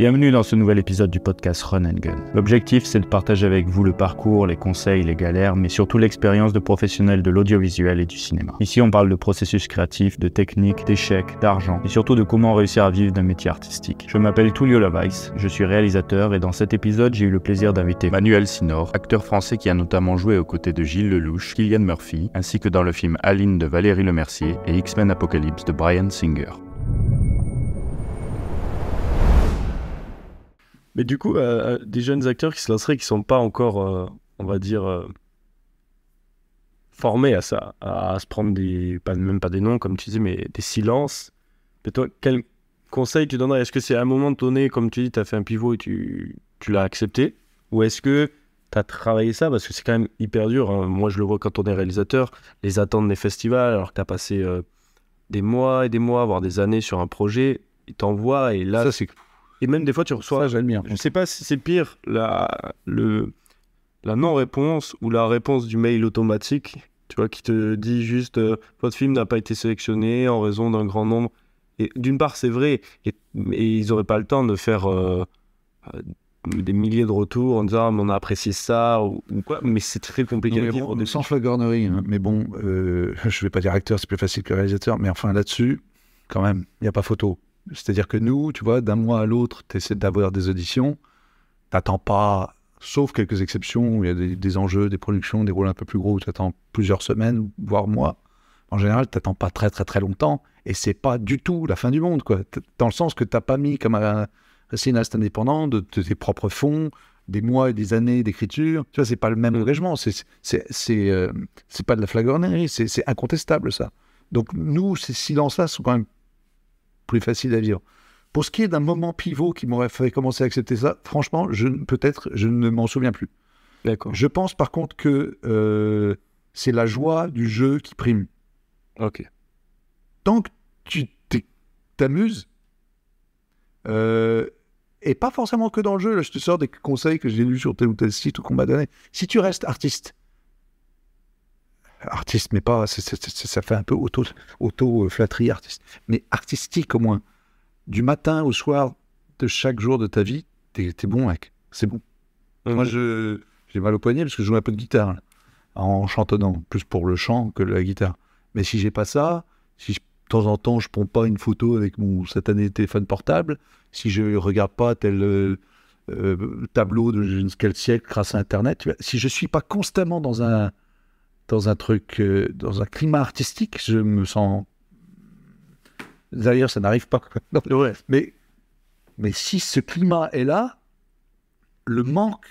Bienvenue dans ce nouvel épisode du podcast Run and Gun. L'objectif, c'est de partager avec vous le parcours, les conseils, les galères, mais surtout l'expérience de professionnels de l'audiovisuel et du cinéma. Ici, on parle de processus créatif, de techniques, d'échecs, d'argent, et surtout de comment réussir à vivre d'un métier artistique. Je m'appelle Tullio Lavaïs, je suis réalisateur, et dans cet épisode, j'ai eu le plaisir d'inviter Manuel Sinor, acteur français qui a notamment joué aux côtés de Gilles Lelouch, Kylian Murphy, ainsi que dans le film Aline de Valérie Lemercier et X-Men Apocalypse de Brian Singer. Mais du coup, euh, euh, des jeunes acteurs qui se lanceraient, qui sont pas encore, euh, on va dire, formés à ça, à, se prendre des, pas, même pas des noms, comme tu dis, mais des silences. Mais toi, quel conseil tu donnerais? Est-ce que c'est à un moment donné, comme tu dis, tu as fait un pivot et tu, tu l'as accepté? Ou est-ce que tu as travaillé ça? Parce que c'est quand même hyper dur. Hein. Moi, je le vois quand on est réalisateur, les attentes des festivals, alors que tu as passé des mois et des mois, voire des années sur un projet, ils t'envoient et là. Ça, c'est et même des fois, tu reçois. Ça, j'admire. Je ne sais pas si c'est pire la, le, la non-réponse ou la réponse du mail automatique, tu vois, qui te dit juste euh, votre film n'a pas été sélectionné en raison d'un grand nombre. Et d'une part, c'est vrai, et, ils n'auraient pas le temps de faire euh, euh, des milliers de retours en disant ah, on a apprécié ça ou, quoi, mais c'est très compliqué à dire. Bon, sans flagornerie, hein. mais bon, je ne vais pas dire acteur, c'est plus facile que réalisateur, mais enfin là-dessus, quand même, il n'y a pas photo. C'est-à-dire que nous, tu vois, d'un mois à l'autre, tu essaies d'avoir des auditions, t'attends pas, sauf quelques exceptions, où il y a des, enjeux, des productions, des rôles un peu plus gros, où tu attends plusieurs semaines, voire mois. En général, tu n'attends pas très très très longtemps, et c'est pas du tout la fin du monde, quoi. Dans le sens que tu n'as pas mis comme un, cinéaste indépendant de, tes propres fonds, des mois et des années d'écriture. Tu vois, c'est pas le même engagement. C'est c'est euh, pas de la flagornerie, c'est incontestable ça. Donc nous, ces silences-là sont quand même plus facile à vivre. Pour ce qui est d'un moment pivot qui m'aurait fait commencer à accepter ça, franchement, je, peut-être, je ne m'en souviens plus. D'accord. Je pense par contre que euh, c'est la joie du jeu qui prime. Ok. Tant que tu t'amuses, euh, et pas forcément que dans le jeu, là, je te sors des conseils que j'ai lus sur tel ou tel site ou qu'on m'a donné. Si tu restes artiste, artiste, mais pas, ça fait un peu auto-flatterie artiste, mais artistique au moins. Du matin au soir de chaque jour de ta vie, t'es es bon, mec. C'est bon. Moi, je j'ai mal au poignet parce que je joue un peu de guitare en chantonnant, plus pour le chant que la guitare. Mais si j'ai pas ça, si de temps en temps je prends pas une photo avec mon satané téléphone portable, si je regarde pas tel euh, euh, tableau de je ne sais quel siècle grâce à Internet, si je suis pas constamment dans un dans un truc, euh, dans un climat artistique, je me sens. D'ailleurs, ça n'arrive pas. Mais, mais si ce climat est là, le manque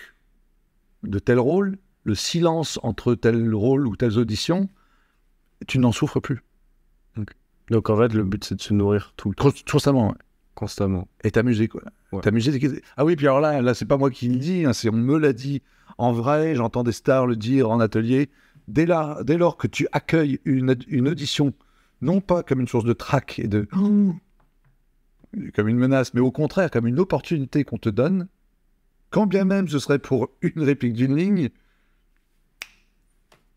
de tel rôle, le silence entre tel rôle ou telles auditions, tu n'en souffres plus. Donc en fait, le but c'est de se nourrir tout le temps. Constamment, Constamment. Et t'amuser, quoi. T'amuser. Ah oui, puis alors là, là c'est pas moi qui le dis, hein, c'est on me l'a dit en vrai, j'entends des stars le dire en atelier dès, lors que tu accueilles une, audition, non pas comme une source de trac et de. comme une menace, mais au contraire comme une opportunité qu'on te donne, quand bien même ce serait pour une réplique d'une ligne,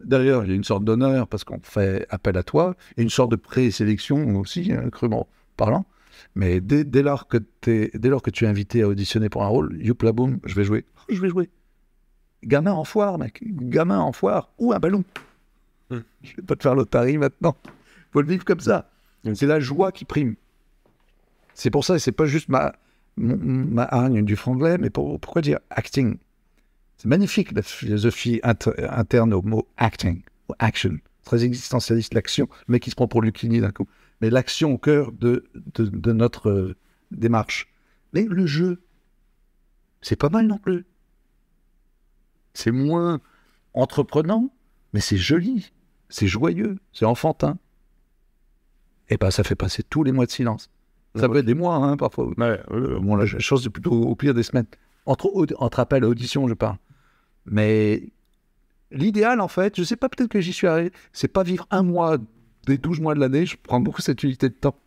D'ailleurs, il y a une sorte d'honneur parce qu'on fait appel à toi, et une sorte de présélection aussi, hein, crûment parlant. Mais dès, lors que dès lors que tu es invité à auditionner pour un rôle, youp la boum, je vais jouer. Je vais jouer gamin en foire, mec. Gamin en foire ou un ballon. Je hmm. Je vais pas te faire l'otarie maintenant. faut le vivre comme ça. C'est la joie qui prime. C'est pour ça, c'est pas juste ma, ma hargne du franglais, mais pourquoi dire acting? C'est magnifique la philosophie interne au mot acting, ou action. Très existentialiste, l'action. Le mec qui se prend pour Lucini d'un coup. Mais l'action au cœur de, de, notre euh, démarche. Mais le jeu, c'est pas mal non plus. C'est moins entreprenant, mais c'est joli, c'est joyeux, c'est enfantin. Et bien, ça fait passer tous les mois de silence. Ça peut être des mois, hein, parfois. bon, la chose, c'est plutôt au pire des semaines. Entre, entre appel et audition, je parle. Mais l'idéal, en fait, je sais pas, peut-être que j'y suis arrivé, c'est pas vivre un mois des 12 mois de l'année. Je prends beaucoup cette unité de temps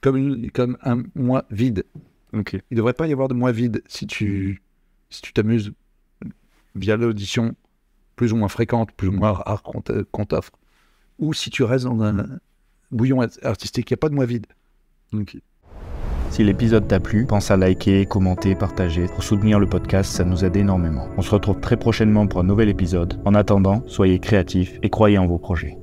comme, comme un mois vide. Ok. Il devrait pas y avoir de mois vide si tu si tu t'amuses via l'audition plus ou moins fréquente, plus ou moins rare qu'on t'offre, ou si tu restes dans un bouillon artistique, il n'y a pas de moi vide. Si l'épisode t'a plu, pense à liker, commenter, partager. Pour soutenir le podcast, ça nous aide énormément. On se retrouve très prochainement pour un nouvel épisode. En attendant, soyez créatifs et croyez en vos projets.